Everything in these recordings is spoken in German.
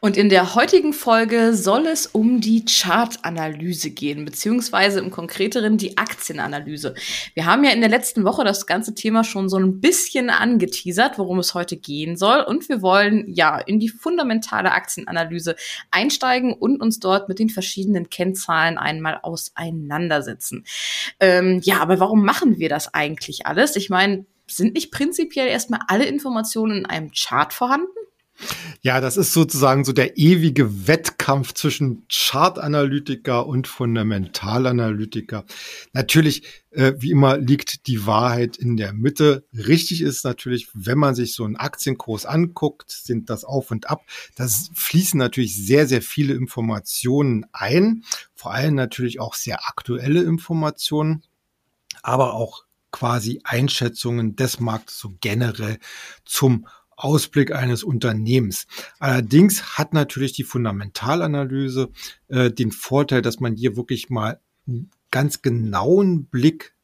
Und in der heutigen Folge soll es um die Chartanalyse gehen, beziehungsweise im konkreteren die Aktienanalyse. Wir haben ja in der letzten Woche das ganze Thema schon so ein bisschen angeteasert, worum es heute gehen soll. Und wir wollen ja in die fundamentale Aktienanalyse einsteigen und uns dort mit den verschiedenen Kennzahlen einmal auseinandersetzen. Ähm, ja, aber warum machen wir das eigentlich alles? Ich meine, sind nicht prinzipiell erstmal alle Informationen in einem Chart vorhanden? Ja, das ist sozusagen so der ewige Wettkampf zwischen Chartanalytiker und Fundamentalanalytiker. Natürlich, äh, wie immer, liegt die Wahrheit in der Mitte. Richtig ist natürlich, wenn man sich so einen Aktienkurs anguckt, sind das auf und ab. Das fließen natürlich sehr, sehr viele Informationen ein. Vor allem natürlich auch sehr aktuelle Informationen, aber auch quasi Einschätzungen des Marktes so generell zum Ausblick eines Unternehmens. Allerdings hat natürlich die Fundamentalanalyse äh, den Vorteil, dass man hier wirklich mal einen ganz genauen Blick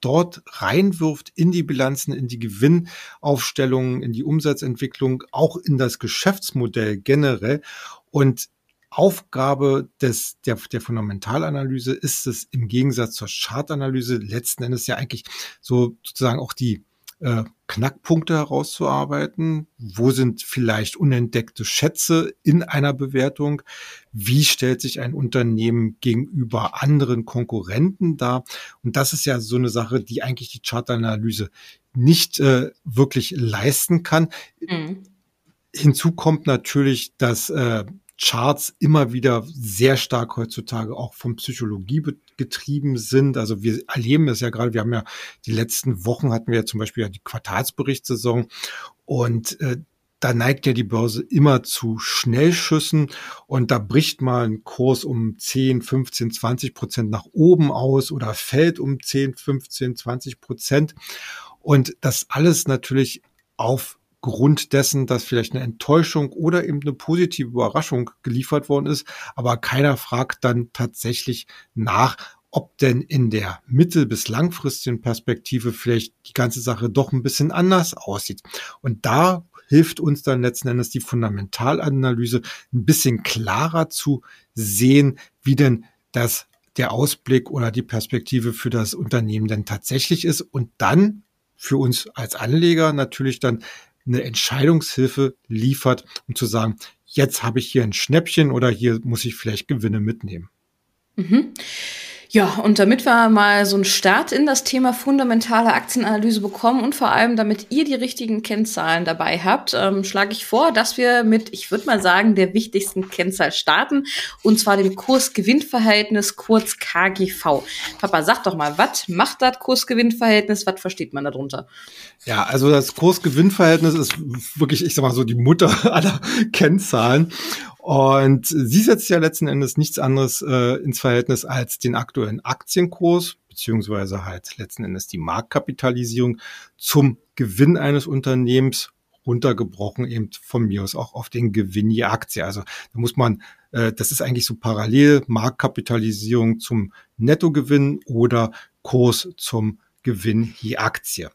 dort reinwirft in die Bilanzen, in die Gewinnaufstellungen, in die Umsatzentwicklung, auch in das Geschäftsmodell generell. Und Aufgabe des, der, der Fundamentalanalyse ist es im Gegensatz zur Chartanalyse letzten Endes ja eigentlich so sozusagen auch die äh, Knackpunkte herauszuarbeiten. Wo sind vielleicht unentdeckte Schätze in einer Bewertung? Wie stellt sich ein Unternehmen gegenüber anderen Konkurrenten dar? Und das ist ja so eine Sache, die eigentlich die Chartanalyse nicht äh, wirklich leisten kann. Mhm. Hinzu kommt natürlich, dass äh, Charts immer wieder sehr stark heutzutage auch von Psychologie getrieben sind. Also wir erleben es ja gerade, wir haben ja die letzten Wochen hatten wir ja zum Beispiel ja die Quartalsberichtssaison und äh, da neigt ja die Börse immer zu Schnellschüssen und da bricht mal ein Kurs um 10, 15, 20 Prozent nach oben aus oder fällt um 10, 15, 20 Prozent. Und das alles natürlich auf Grund dessen, dass vielleicht eine Enttäuschung oder eben eine positive Überraschung geliefert worden ist, aber keiner fragt dann tatsächlich nach, ob denn in der mittel- bis langfristigen Perspektive vielleicht die ganze Sache doch ein bisschen anders aussieht. Und da hilft uns dann letzten Endes die Fundamentalanalyse ein bisschen klarer zu sehen, wie denn das der Ausblick oder die Perspektive für das Unternehmen denn tatsächlich ist und dann für uns als Anleger natürlich dann eine Entscheidungshilfe liefert, um zu sagen, jetzt habe ich hier ein Schnäppchen oder hier muss ich vielleicht Gewinne mitnehmen. Mhm. Ja, und damit wir mal so einen Start in das Thema fundamentale Aktienanalyse bekommen und vor allem damit ihr die richtigen Kennzahlen dabei habt, ähm, schlage ich vor, dass wir mit, ich würde mal sagen, der wichtigsten Kennzahl starten, und zwar dem Kurs-Gewinn-Verhältnis, kurz KGV. Papa, sag doch mal, was macht das Kurs-Gewinn-Verhältnis? Was versteht man darunter? Ja, also das Kurs-Gewinn-Verhältnis ist wirklich, ich sag mal so, die Mutter aller Kennzahlen. Und sie setzt ja letzten Endes nichts anderes äh, ins Verhältnis als den aktuellen Aktienkurs, beziehungsweise halt letzten Endes die Marktkapitalisierung zum Gewinn eines Unternehmens runtergebrochen eben von mir aus auch auf den Gewinn je Aktie. Also da muss man, äh, das ist eigentlich so parallel Marktkapitalisierung zum Nettogewinn oder Kurs zum Gewinn je Aktie.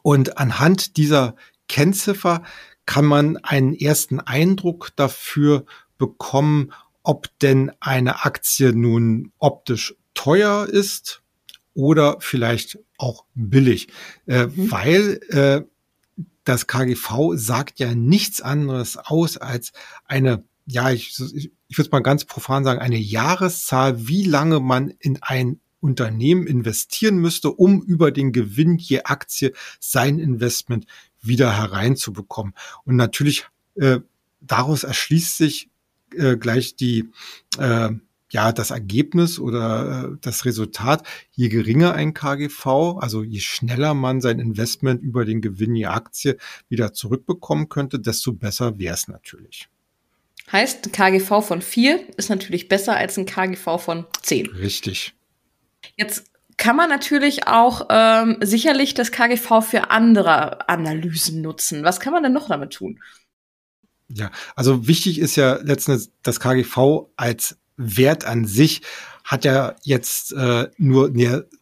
Und anhand dieser Kennziffer kann man einen ersten Eindruck dafür bekommen, ob denn eine Aktie nun optisch teuer ist oder vielleicht auch billig, äh, mhm. weil äh, das KGV sagt ja nichts anderes aus als eine, ja, ich, ich würde mal ganz profan sagen, eine Jahreszahl, wie lange man in ein Unternehmen investieren müsste, um über den Gewinn je Aktie sein Investment wieder hereinzubekommen. Und natürlich äh, daraus erschließt sich äh, gleich die äh, ja das Ergebnis oder äh, das Resultat. Je geringer ein KGV, also je schneller man sein Investment über den Gewinn je Aktie wieder zurückbekommen könnte, desto besser wäre es natürlich. Heißt, ein KGV von 4 ist natürlich besser als ein KGV von 10. Richtig. Jetzt kann man natürlich auch ähm, sicherlich das KGV für andere Analysen nutzen. Was kann man denn noch damit tun? Ja, also wichtig ist ja letztendlich das KGV als Wert an sich hat ja jetzt äh, nur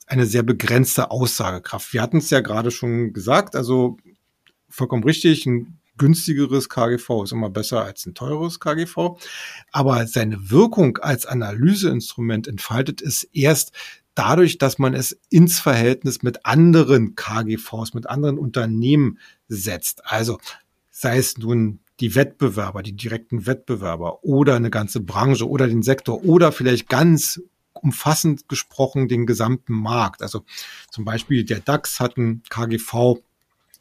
eine, sehr begrenzte Aussagekraft. Wir hatten es ja gerade schon gesagt, also vollkommen richtig, ein günstigeres KGV ist immer besser als ein teures KGV. Aber seine Wirkung als Analyseinstrument entfaltet es erst dadurch, dass man es ins Verhältnis mit anderen KGVs, mit anderen Unternehmen setzt. Also sei es nun die Wettbewerber, die direkten Wettbewerber oder eine ganze Branche oder den Sektor oder vielleicht ganz umfassend gesprochen den gesamten Markt. Also zum Beispiel der DAX hat ein KGV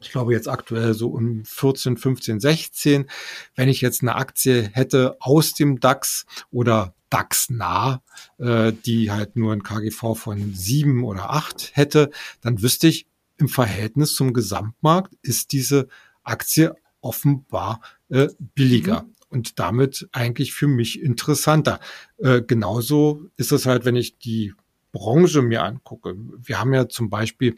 ich glaube jetzt aktuell so um 14, 15, 16. Wenn ich jetzt eine Aktie hätte aus dem DAX oder DAX-nah, äh, die halt nur ein KGV von sieben oder acht hätte, dann wüsste ich, im Verhältnis zum Gesamtmarkt ist diese Aktie offenbar äh, billiger. Mhm. Und damit eigentlich für mich interessanter. Äh, genauso ist es halt, wenn ich die Branche mir angucke. Wir haben ja zum Beispiel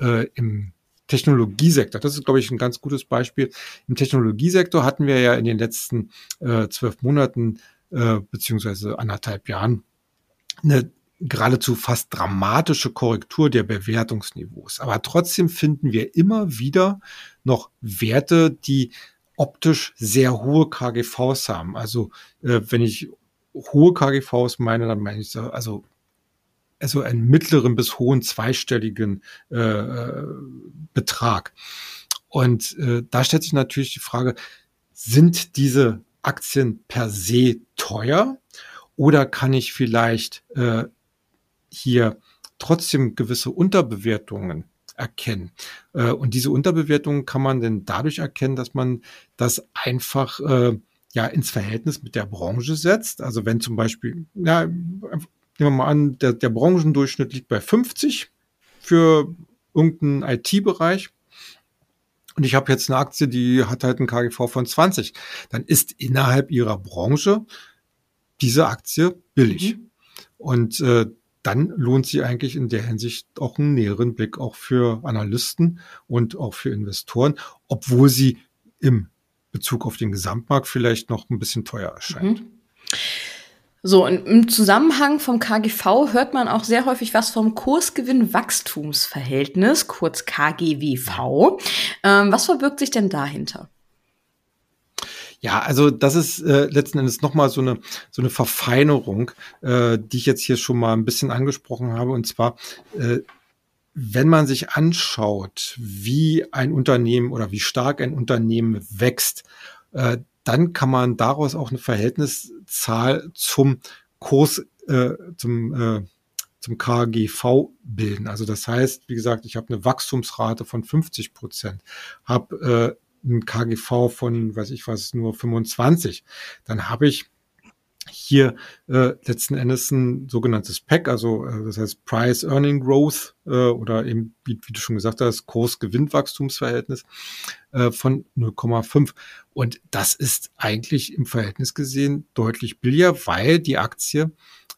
äh, im Technologiesektor. Das ist, glaube ich, ein ganz gutes Beispiel. Im Technologiesektor hatten wir ja in den letzten äh, zwölf Monaten äh, beziehungsweise anderthalb Jahren eine geradezu fast dramatische Korrektur der Bewertungsniveaus. Aber trotzdem finden wir immer wieder noch Werte, die optisch sehr hohe KGVs haben. Also äh, wenn ich hohe KGVs meine, dann meine ich so, also also einen mittleren bis hohen zweistelligen äh, äh, Betrag. Und äh, da stellt sich natürlich die Frage, sind diese Aktien per se teuer oder kann ich vielleicht äh, hier trotzdem gewisse Unterbewertungen erkennen. Äh, und diese Unterbewertungen kann man denn dadurch erkennen, dass man das einfach äh, ja ins Verhältnis mit der Branche setzt. Also wenn zum Beispiel, ja, nehmen wir mal an, der, der Branchendurchschnitt liegt bei 50 für irgendeinen IT-Bereich. Und ich habe jetzt eine Aktie, die hat halt einen KGV von 20. Dann ist innerhalb ihrer Branche diese Aktie billig. Mhm. Und äh, dann lohnt sie eigentlich in der Hinsicht auch einen näheren Blick auch für Analysten und auch für Investoren, obwohl sie im Bezug auf den Gesamtmarkt vielleicht noch ein bisschen teuer erscheint. Mhm. So, und im Zusammenhang vom KGV hört man auch sehr häufig was vom Kursgewinn-Wachstumsverhältnis, kurz KGWV. Ähm, was verbirgt sich denn dahinter? Ja, also das ist äh, letzten Endes nochmal so eine, so eine Verfeinerung, äh, die ich jetzt hier schon mal ein bisschen angesprochen habe. Und zwar, äh, wenn man sich anschaut, wie ein Unternehmen oder wie stark ein Unternehmen wächst, äh, dann kann man daraus auch eine Verhältniszahl zum Kurs, äh, zum, äh, zum KGV bilden. Also das heißt, wie gesagt, ich habe eine Wachstumsrate von 50 Prozent, habe äh, ein KGV von, weiß ich was, nur 25. Dann habe ich hier äh, letzten Endes ein sogenanntes PEC, also äh, das heißt Price Earning Growth äh, oder eben, wie, wie, du schon gesagt hast, Kurs-Gewinn-Wachstumsverhältnis äh, von 0,5. Und das ist eigentlich im Verhältnis gesehen deutlich billiger, weil die Aktie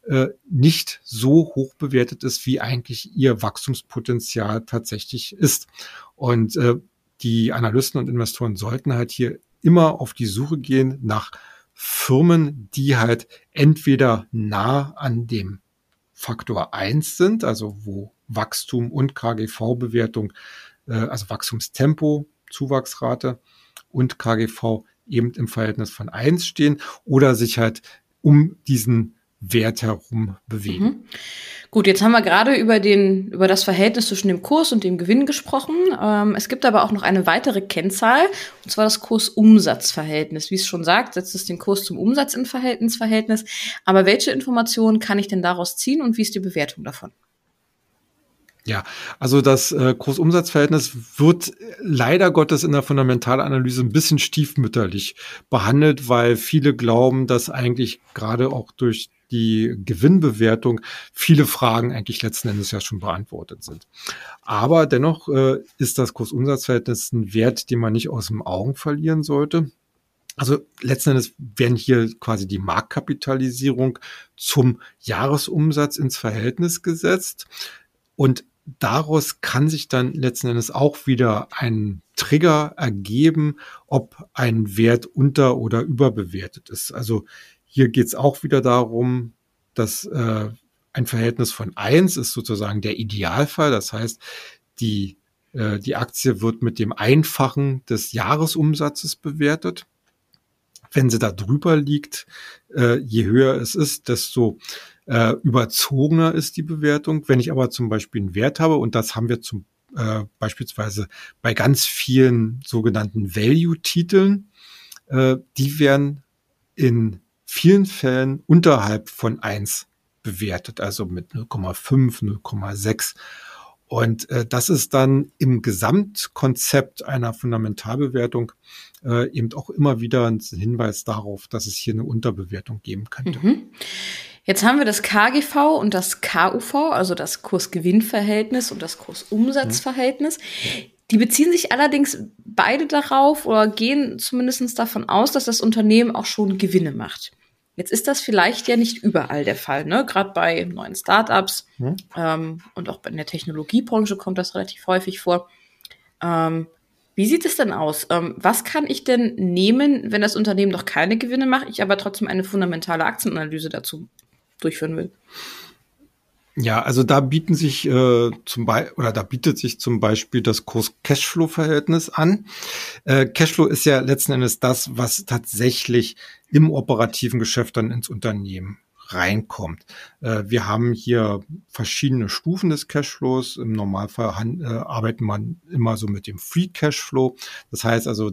äh, nicht so hoch bewertet ist, wie eigentlich ihr Wachstumspotenzial tatsächlich ist. Und äh, die Analysten und Investoren sollten halt hier immer auf die Suche gehen nach Firmen, die halt entweder nah an dem Faktor eins sind, also wo Wachstum und KGV-Bewertung, äh, also Wachstumstempo, Zuwachsrate und KGV eben im Verhältnis von eins stehen oder sich halt um diesen Wert herum bewegen. Mhm. Gut, jetzt haben wir gerade über den, über das Verhältnis zwischen dem Kurs und dem Gewinn gesprochen. Ähm, es gibt aber auch noch eine weitere Kennzahl, und zwar das Kurs-Umsatz-Verhältnis. Wie es schon sagt, setzt es den Kurs zum Umsatz in Verhältnis. Aber welche Informationen kann ich denn daraus ziehen und wie ist die Bewertung davon? Ja, also das äh, Kursumsatzverhältnis wird leider Gottes in der Fundamentalanalyse ein bisschen stiefmütterlich behandelt, weil viele glauben, dass eigentlich gerade auch durch die Gewinnbewertung viele Fragen eigentlich letzten Endes ja schon beantwortet sind. Aber dennoch äh, ist das Kursumsatzverhältnis ein Wert, den man nicht aus dem Augen verlieren sollte. Also letzten Endes werden hier quasi die Marktkapitalisierung zum Jahresumsatz ins Verhältnis gesetzt. Und daraus kann sich dann letzten Endes auch wieder ein Trigger ergeben, ob ein Wert unter- oder überbewertet ist. Also hier geht es auch wieder darum, dass äh, ein Verhältnis von eins ist sozusagen der Idealfall. Das heißt, die, äh, die Aktie wird mit dem Einfachen des Jahresumsatzes bewertet. Wenn sie da drüber liegt, äh, je höher es ist, desto äh, überzogener ist die Bewertung. Wenn ich aber zum Beispiel einen Wert habe, und das haben wir zum äh, beispielsweise bei ganz vielen sogenannten Value-Titeln, äh, die werden in vielen Fällen unterhalb von eins bewertet, also mit 0,5, 0,6. Und äh, das ist dann im Gesamtkonzept einer Fundamentalbewertung äh, eben auch immer wieder ein Hinweis darauf, dass es hier eine Unterbewertung geben könnte. Mhm. Jetzt haben wir das KGV und das KUV, also das Kursgewinnverhältnis und das Kursumsatzverhältnis. Die beziehen sich allerdings beide darauf oder gehen zumindest davon aus, dass das Unternehmen auch schon Gewinne macht. Jetzt ist das vielleicht ja nicht überall der Fall, ne? Gerade bei neuen Startups hm. ähm, und auch in der Technologiebranche kommt das relativ häufig vor. Ähm, wie sieht es denn aus? Ähm, was kann ich denn nehmen, wenn das Unternehmen noch keine Gewinne macht, ich aber trotzdem eine fundamentale Aktienanalyse dazu durchführen will? Ja, also da bieten sich äh, zum Beispiel oder da bietet sich zum Beispiel das Kurs-Cashflow-Verhältnis an. Äh, Cashflow ist ja letzten Endes das, was tatsächlich im operativen Geschäft dann ins Unternehmen reinkommt. Äh, wir haben hier verschiedene Stufen des Cashflows. Im Normalfall äh, arbeitet man immer so mit dem Free Cashflow. Das heißt also,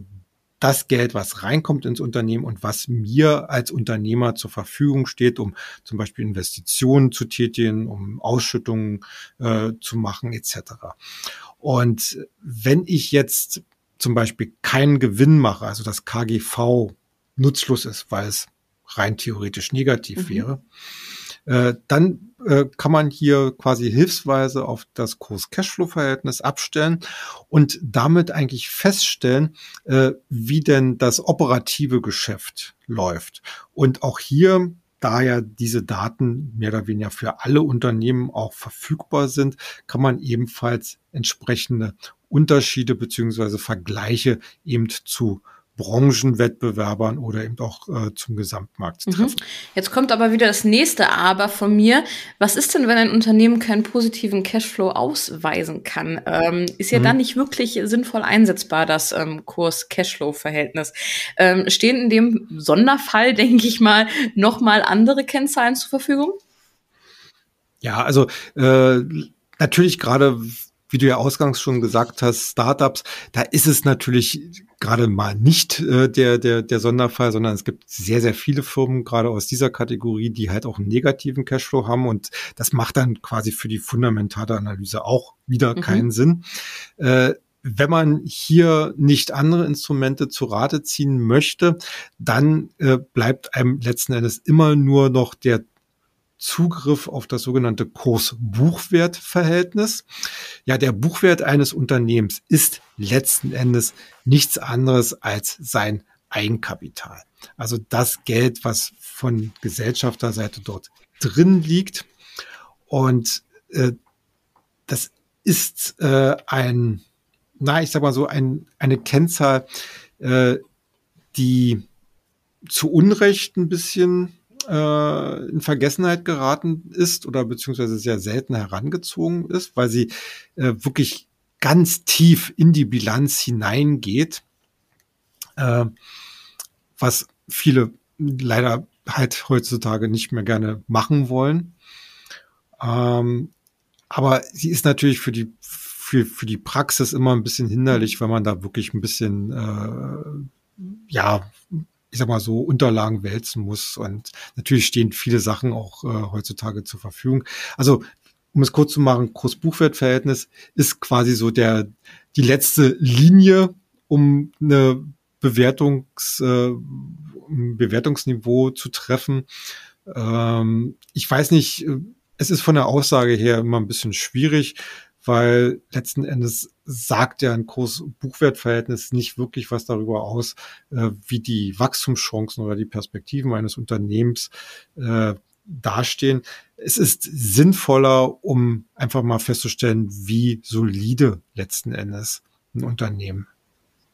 das Geld, was reinkommt ins Unternehmen und was mir als Unternehmer zur Verfügung steht, um zum Beispiel Investitionen zu tätigen, um Ausschüttungen äh, zu machen etc. Und wenn ich jetzt zum Beispiel keinen Gewinn mache, also das KGV nutzlos ist, weil es rein theoretisch negativ mhm. wäre, äh, dann äh, kann man hier quasi hilfsweise auf das Kurs-Cashflow-Verhältnis abstellen und damit eigentlich feststellen, äh, wie denn das operative Geschäft läuft. Und auch hier da ja diese Daten mehr oder weniger für alle Unternehmen auch verfügbar sind, kann man ebenfalls entsprechende Unterschiede beziehungsweise Vergleiche eben zu Branchenwettbewerbern oder eben auch äh, zum Gesamtmarkt mhm. treffen. Jetzt kommt aber wieder das nächste Aber von mir. Was ist denn, wenn ein Unternehmen keinen positiven Cashflow ausweisen kann? Ähm, ist ja mhm. dann nicht wirklich sinnvoll einsetzbar, das ähm, Kurs-Cashflow-Verhältnis. Ähm, stehen in dem Sonderfall, denke ich mal, nochmal andere Kennzahlen zur Verfügung? Ja, also äh, natürlich gerade wie du ja ausgangs schon gesagt hast, Startups, da ist es natürlich gerade mal nicht äh, der, der, der Sonderfall, sondern es gibt sehr, sehr viele Firmen, gerade aus dieser Kategorie, die halt auch einen negativen Cashflow haben und das macht dann quasi für die fundamentale Analyse auch wieder mhm. keinen Sinn. Äh, wenn man hier nicht andere Instrumente zu Rate ziehen möchte, dann äh, bleibt einem letzten Endes immer nur noch der Zugriff auf das sogenannte Kurs-Buchwert-Verhältnis. Ja, der Buchwert eines Unternehmens ist letzten Endes nichts anderes als sein Eigenkapital. Also das Geld, was von Gesellschafterseite dort drin liegt. Und äh, das ist äh, ein, na, ich sag mal so, ein, eine Kennzahl, äh, die zu Unrecht ein bisschen äh, in Vergessenheit geraten ist oder beziehungsweise sehr selten herangezogen ist, weil sie äh, wirklich ganz tief in die Bilanz hineingeht, äh, was viele leider halt heutzutage nicht mehr gerne machen wollen. Ähm, aber sie ist natürlich für die für, für die Praxis immer ein bisschen hinderlich, wenn man da wirklich ein bisschen äh, ja ich sag mal so, Unterlagen wälzen muss. Und natürlich stehen viele Sachen auch äh, heutzutage zur Verfügung. Also, um es kurz zu machen, Kurs-Buchwert-Verhältnis ist quasi so der, die letzte Linie, um eine Bewertungs, äh, Bewertungsniveau zu treffen. Ähm, ich weiß nicht, es ist von der Aussage her immer ein bisschen schwierig weil letzten Endes sagt ja ein Kurs-Buchwert-Verhältnis nicht wirklich was darüber aus, äh, wie die Wachstumschancen oder die Perspektiven eines Unternehmens äh, dastehen. Es ist sinnvoller, um einfach mal festzustellen, wie solide letzten Endes ein Unternehmen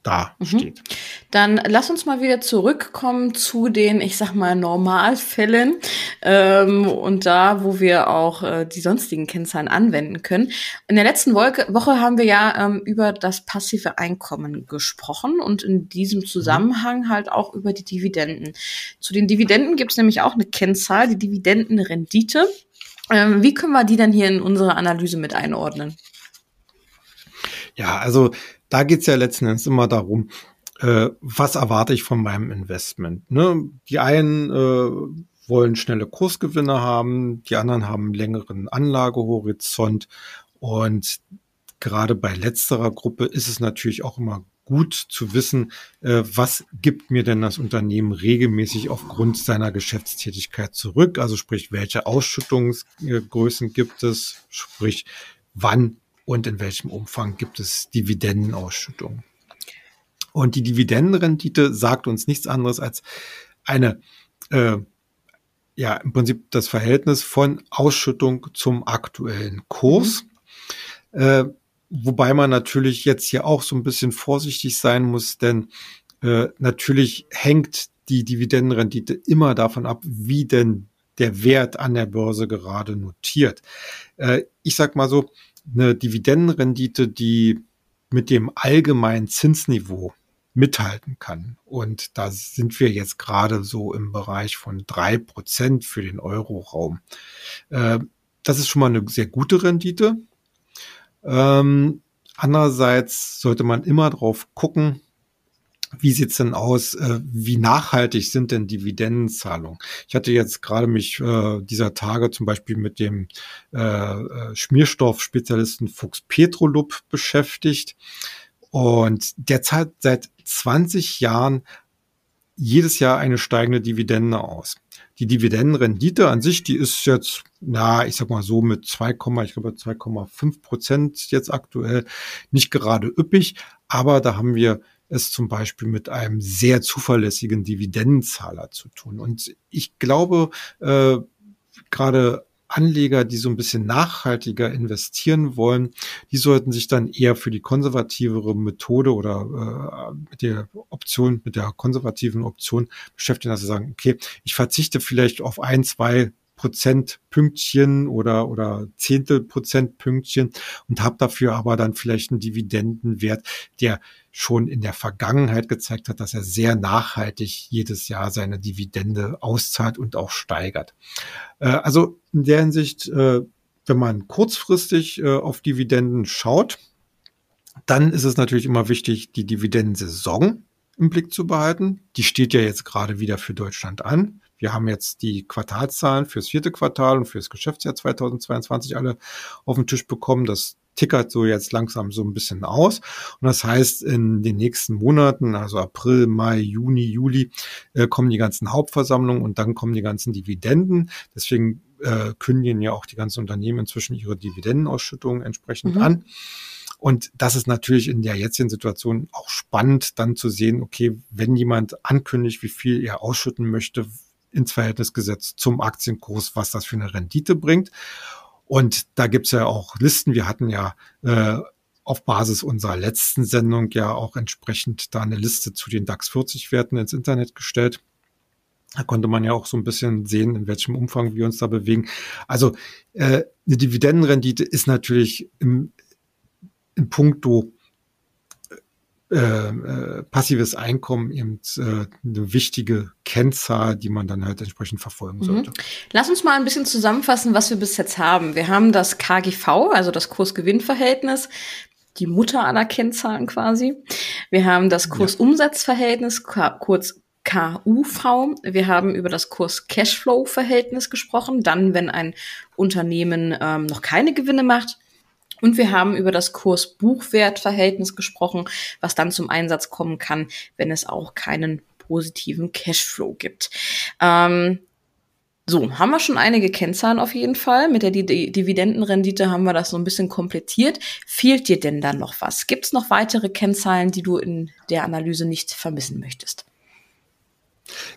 da mhm. steht. Dann lass uns mal wieder zurückkommen zu den, ich sag mal, Normalfällen ähm, und da, wo wir auch äh, die sonstigen Kennzahlen anwenden können. In der letzten Wolke, Woche haben wir ja ähm, über das passive Einkommen gesprochen und in diesem Zusammenhang halt auch über die Dividenden. Zu den Dividenden gibt es nämlich auch eine Kennzahl, die Dividendenrendite. Ähm, wie können wir die denn hier in unsere Analyse mit einordnen? Ja, also da geht's ja letzten Endes immer darum, äh, was erwarte ich von meinem Investment. Ne? Die einen äh, wollen schnelle Kursgewinne haben, die anderen haben einen längeren Anlagehorizont und gerade bei letzterer Gruppe ist es natürlich auch immer gut zu wissen, äh, was gibt mir denn das Unternehmen regelmäßig aufgrund seiner Geschäftstätigkeit zurück? Also sprich, welche Ausschüttungsgrößen gibt es? Sprich, wann und in welchem Umfang gibt es Dividendenausschüttungen. Und die Dividendenrendite sagt uns nichts anderes als eine, äh, ja, im Prinzip das Verhältnis von Ausschüttung zum aktuellen Kurs. Mhm. Äh, wobei man natürlich jetzt hier auch so ein bisschen vorsichtig sein muss, denn äh, natürlich hängt die Dividendenrendite immer davon ab, wie denn der Wert an der Börse gerade notiert. Äh, ich sag mal so, eine Dividendenrendite, die mit dem allgemeinen Zinsniveau mithalten kann. Und da sind wir jetzt gerade so im Bereich von drei Prozent für den Euroraum. Äh, das ist schon mal eine sehr gute Rendite. Ähm, andererseits sollte man immer drauf gucken, wie sieht's denn aus? Äh, wie nachhaltig sind denn Dividendenzahlungen? Ich hatte jetzt gerade mich äh, dieser Tage zum Beispiel mit dem äh, äh Schmierstoffspezialisten Fuchs Petrolub beschäftigt. Und der zahlt seit 20 Jahren jedes Jahr eine steigende Dividende aus. Die Dividendenrendite an sich, die ist jetzt, na, ich sag mal so mit 2, ich glaube 2,5 Prozent jetzt aktuell nicht gerade üppig, aber da haben wir es zum Beispiel mit einem sehr zuverlässigen Dividendenzahler zu tun. Und ich glaube, äh, gerade Anleger, die so ein bisschen nachhaltiger investieren wollen, die sollten sich dann eher für die konservativere Methode oder äh, mit der Option, mit der konservativen Option beschäftigen, dass sie sagen, okay, ich verzichte vielleicht auf ein, zwei Prozentpünktchen oder, oder Zehntelprozentpünktchen und habe dafür aber dann vielleicht einen Dividendenwert, der schon in der Vergangenheit gezeigt hat, dass er sehr nachhaltig jedes Jahr seine Dividende auszahlt und auch steigert. Äh, also in der Hinsicht, äh, wenn man kurzfristig äh, auf Dividenden schaut, dann ist es natürlich immer wichtig, die Dividendensaison im Blick zu behalten. Die steht ja jetzt gerade wieder für Deutschland an. Wir haben jetzt die Quartalszahlen fürs vierte Quartal und fürs Geschäftsjahr 2022 alle auf den Tisch bekommen. Das tickert so jetzt langsam so ein bisschen aus. Und das heißt, in den nächsten Monaten, also April, Mai, Juni, Juli, äh, kommen die ganzen Hauptversammlungen und dann kommen die ganzen Dividenden. Deswegen äh, kündigen ja auch die ganzen Unternehmen inzwischen ihre Dividendenausschüttungen entsprechend mhm. an. Und das ist natürlich in der jetzigen Situation auch spannend, dann zu sehen, okay, wenn jemand ankündigt, wie viel er ausschütten möchte, ins Verhältnis gesetzt zum Aktienkurs, was das für eine Rendite bringt. Und da gibt's ja auch Listen. Wir hatten ja äh, auf Basis unserer letzten Sendung ja auch entsprechend da eine Liste zu den DAX 40 Werten ins Internet gestellt. Da konnte man ja auch so ein bisschen sehen, in welchem Umfang wir uns da bewegen. Also äh, eine Dividendenrendite ist natürlich im, im Punkto äh, äh, passives Einkommen eben äh, eine wichtige Kennzahl, die man dann halt entsprechend verfolgen mhm. sollte. Lass uns mal ein bisschen zusammenfassen, was wir bis jetzt haben. Wir haben das KGV, also das Kursgewinnverhältnis, die Mutter aller Kennzahlen quasi. Wir haben das Kursumsatzverhältnis, kurz KUV. Wir haben über das Kurs-Cashflow-Verhältnis gesprochen. Dann, wenn ein Unternehmen ähm, noch keine Gewinne macht. Und wir haben über das Kurs-Buchwert-Verhältnis gesprochen, was dann zum Einsatz kommen kann, wenn es auch keinen positiven Cashflow gibt. Ähm, so, haben wir schon einige Kennzahlen auf jeden Fall. Mit der Dividendenrendite haben wir das so ein bisschen komplettiert. Fehlt dir denn dann noch was? Gibt es noch weitere Kennzahlen, die du in der Analyse nicht vermissen möchtest?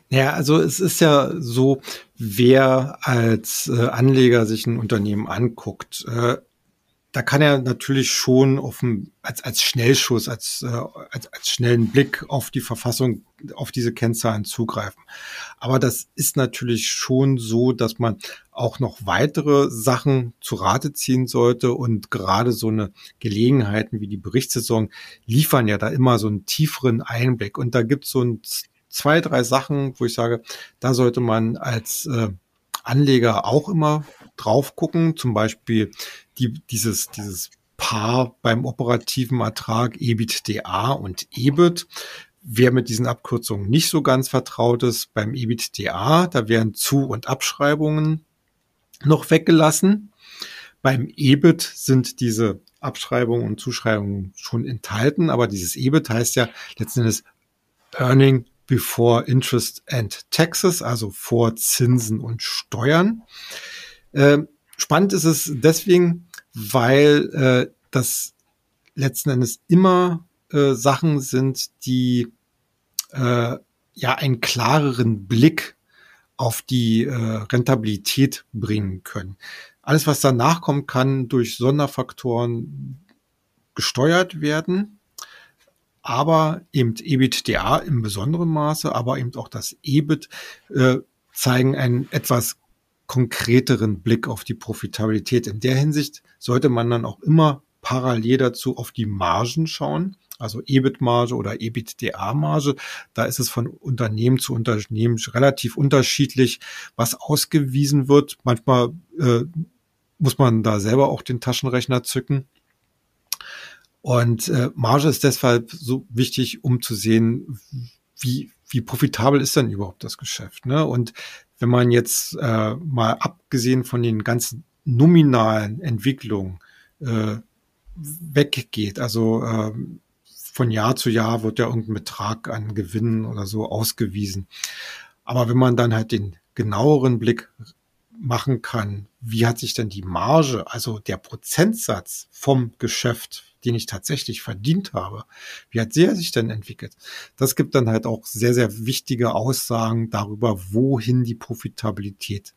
Ja, also es ist ja so, wer als äh, Anleger sich ein Unternehmen anguckt, äh, da kann er natürlich schon auf dem, als, als Schnellschuss, als, äh, als, als schnellen Blick auf die Verfassung, auf diese Kennzahlen zugreifen. Aber das ist natürlich schon so, dass man auch noch weitere Sachen zu Rate ziehen sollte und gerade so eine Gelegenheiten wie die Berichtssaison liefern ja da immer so einen tieferen Einblick. Und da gibt es so ein, zwei, drei Sachen, wo ich sage, da sollte man als äh, Anleger auch immer drauf gucken. Zum Beispiel die, dieses, dieses Paar beim operativen Ertrag EBITDA und EBIT. Wer mit diesen Abkürzungen nicht so ganz vertraut ist, beim EBITDA, da werden Zu- und Abschreibungen noch weggelassen. Beim EBIT sind diese Abschreibungen und Zuschreibungen schon enthalten, aber dieses EBIT heißt ja letzten Endes Earning before Interest and Taxes, also vor Zinsen und Steuern. Äh, spannend ist es deswegen, weil äh, das letzten Endes immer äh, Sachen sind, die äh, ja einen klareren Blick auf die äh, Rentabilität bringen können. Alles, was danach kommt, kann durch Sonderfaktoren gesteuert werden aber eben EBITDA im besonderen Maße, aber eben auch das EBIT äh, zeigen einen etwas konkreteren Blick auf die Profitabilität. In der Hinsicht sollte man dann auch immer parallel dazu auf die Margen schauen, also EBIT-Marge oder EBITDA-Marge. Da ist es von Unternehmen zu Unternehmen relativ unterschiedlich, was ausgewiesen wird. Manchmal äh, muss man da selber auch den Taschenrechner zücken. Und äh, Marge ist deshalb so wichtig, um zu sehen, wie, wie profitabel ist denn überhaupt das Geschäft. Ne? Und wenn man jetzt äh, mal abgesehen von den ganzen nominalen Entwicklungen äh, weggeht, also äh, von Jahr zu Jahr wird ja irgendein Betrag an Gewinnen oder so ausgewiesen. Aber wenn man dann halt den genaueren Blick machen kann, wie hat sich denn die Marge, also der Prozentsatz vom Geschäft den ich tatsächlich verdient habe. Wie hat der sich denn entwickelt? Das gibt dann halt auch sehr, sehr wichtige Aussagen darüber, wohin die Profitabilität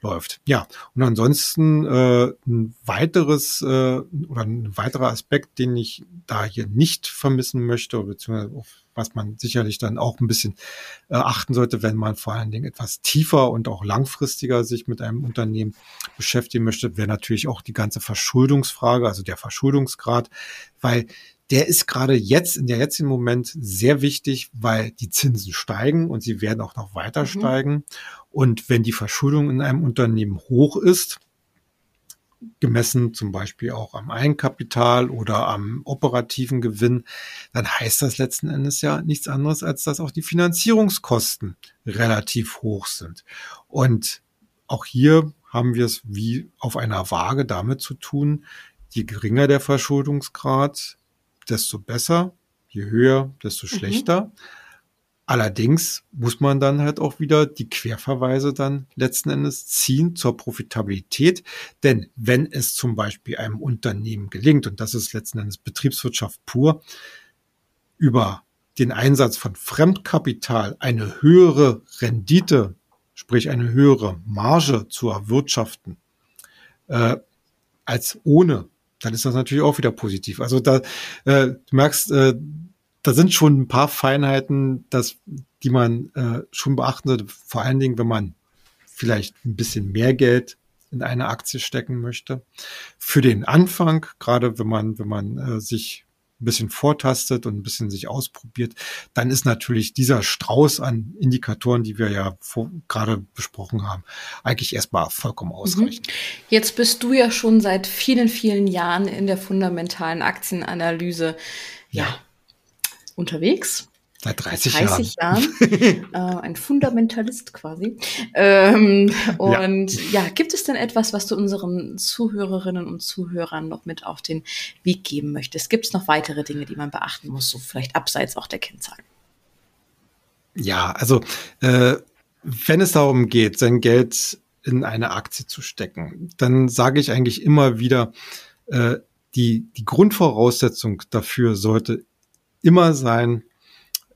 läuft. Ja, und ansonsten äh, ein weiteres äh, oder ein weiterer Aspekt, den ich da hier nicht vermissen möchte, beziehungsweise auf was man sicherlich dann auch ein bisschen äh, achten sollte, wenn man vor allen Dingen etwas tiefer und auch langfristiger sich mit einem Unternehmen beschäftigen möchte, wäre natürlich auch die ganze Verschuldungsfrage, also der Verschuldungsgrad, weil der ist gerade jetzt in der jetzigen Moment sehr wichtig, weil die Zinsen steigen und sie werden auch noch weiter mhm. steigen. Und wenn die Verschuldung in einem Unternehmen hoch ist, gemessen zum Beispiel auch am Eigenkapital oder am operativen Gewinn, dann heißt das letzten Endes ja nichts anderes, als dass auch die Finanzierungskosten relativ hoch sind. Und auch hier haben wir es wie auf einer Waage damit zu tun, je geringer der Verschuldungsgrad, desto besser, je höher, desto mhm. schlechter. Mhm. Allerdings muss man dann halt auch wieder die Querverweise dann letzten Endes ziehen zur Profitabilität. Denn wenn es zum Beispiel einem Unternehmen gelingt, und das ist letzten Endes Betriebswirtschaft pur, über den Einsatz von Fremdkapital eine höhere Rendite, sprich eine höhere Marge zu erwirtschaften, äh, als ohne, dann ist das natürlich auch wieder positiv. Also da, äh, du merkst, äh, da sind schon ein paar Feinheiten, das, die man äh, schon beachten sollte. Vor allen Dingen, wenn man vielleicht ein bisschen mehr Geld in eine Aktie stecken möchte. Für den Anfang, gerade wenn man, wenn man äh, sich ein bisschen vortastet und ein bisschen sich ausprobiert, dann ist natürlich dieser Strauß an Indikatoren, die wir ja vor, gerade besprochen haben, eigentlich erstmal vollkommen mhm. ausreichend. Jetzt bist du ja schon seit vielen, vielen Jahren in der fundamentalen Aktienanalyse. Ja, ja unterwegs. Seit 30, 30 Jahren. Jahren äh, ein Fundamentalist quasi. Ähm, und ja. ja. gibt es denn etwas, was du unseren Zuhörerinnen und Zuhörern noch mit auf den Weg geben möchtest? Gibt es noch weitere Dinge, die man beachten muss, so vielleicht abseits auch der Kennzahlen? Ja, also äh, wenn es darum geht, sein Geld in eine Aktie zu stecken, dann sage ich eigentlich immer wieder, äh, die, die Grundvoraussetzung dafür sollte immer sein,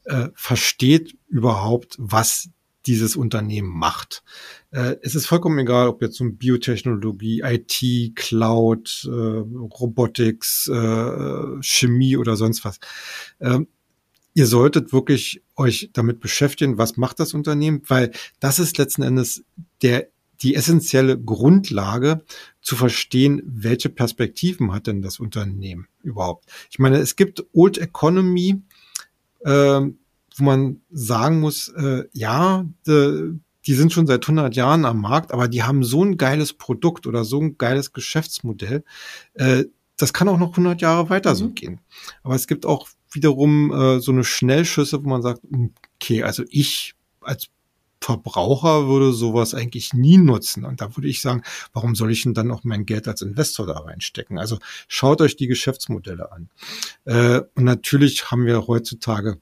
äh, versteht überhaupt, was dieses Unternehmen macht. Äh, es ist vollkommen egal, ob jetzt um Biotechnologie, IT, Cloud, äh, Robotics, äh, Chemie oder sonst was. Ähm, ihr solltet wirklich euch damit beschäftigen, was macht das Unternehmen, weil das ist letzten Endes der die essentielle Grundlage zu verstehen, welche Perspektiven hat denn das Unternehmen überhaupt. Ich meine, es gibt Old Economy, äh, wo man sagen muss, äh, ja, de, die sind schon seit 100 Jahren am Markt, aber die haben so ein geiles Produkt oder so ein geiles Geschäftsmodell. Äh, das kann auch noch 100 Jahre weiter mhm. so gehen. Aber es gibt auch wiederum äh, so eine Schnellschüsse, wo man sagt, okay, also ich als Verbraucher würde sowas eigentlich nie nutzen. Und da würde ich sagen, warum soll ich denn dann auch mein Geld als Investor da reinstecken? Also schaut euch die Geschäftsmodelle an. Äh, und natürlich haben wir heutzutage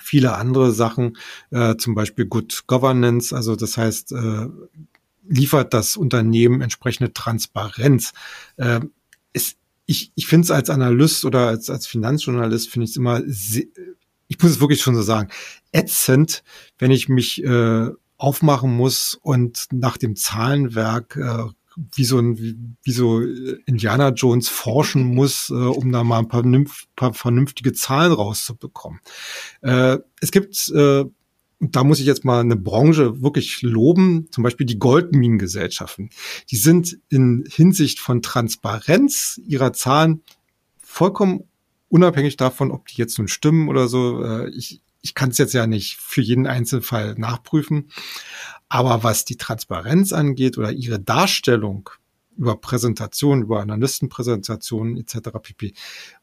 viele andere Sachen, äh, zum Beispiel Good Governance, also das heißt, äh, liefert das Unternehmen entsprechende Transparenz. Äh, ist, ich ich finde es als Analyst oder als, als Finanzjournalist, finde ich es immer, ich muss es wirklich schon so sagen, ätzend, wenn ich mich äh, aufmachen muss und nach dem Zahlenwerk äh, wie so ein wie, wie so Indiana Jones forschen muss, äh, um da mal ein paar, paar vernünftige Zahlen rauszubekommen. Äh, es gibt äh, da muss ich jetzt mal eine Branche wirklich loben, zum Beispiel die Goldminengesellschaften. Die sind in Hinsicht von Transparenz ihrer Zahlen vollkommen unabhängig davon, ob die jetzt nun stimmen oder so. Äh, ich, ich kann es jetzt ja nicht für jeden Einzelfall nachprüfen. Aber was die Transparenz angeht oder ihre Darstellung über Präsentationen, über Analystenpräsentationen etc. pp.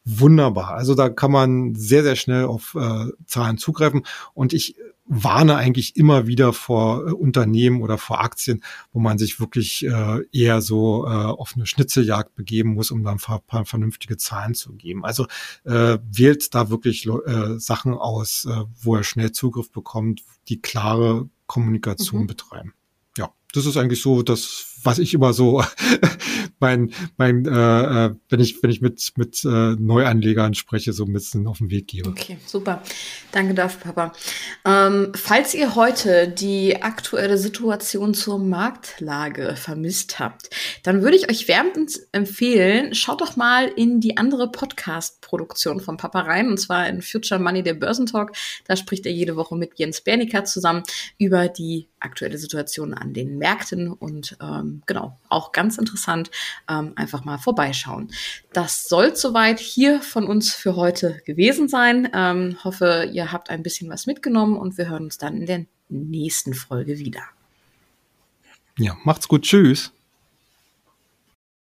Wunderbar. Also da kann man sehr, sehr schnell auf äh, Zahlen zugreifen. Und ich warne eigentlich immer wieder vor äh, Unternehmen oder vor Aktien, wo man sich wirklich äh, eher so äh, auf eine Schnitzeljagd begeben muss, um dann paar vernünftige Zahlen zu geben. Also äh, wählt da wirklich äh, Sachen aus, äh, wo er schnell Zugriff bekommt, die klare Kommunikation mhm. betreiben. Ja, das ist eigentlich so das, was ich immer so mein, mein, äh, äh, wenn ich, wenn ich mit, mit äh, Neuanlegern spreche, so ein bisschen auf den Weg gebe. Okay, super. Danke dafür, Papa. Ähm, falls ihr heute die aktuelle Situation zur Marktlage vermisst habt, dann würde ich euch wärmstens empfehlen, schaut doch mal in die andere Podcast-Produktion von Papa rein, und zwar in Future Money, der Börsentalk. Da spricht er jede Woche mit Jens Bernicker zusammen über die aktuelle Situation an den Märkten und genau, auch ganz interessant, ähm, einfach mal vorbeischauen. Das soll soweit hier von uns für heute gewesen sein. Ähm, hoffe, ihr habt ein bisschen was mitgenommen und wir hören uns dann in der nächsten Folge wieder. Ja, macht's gut. Tschüss.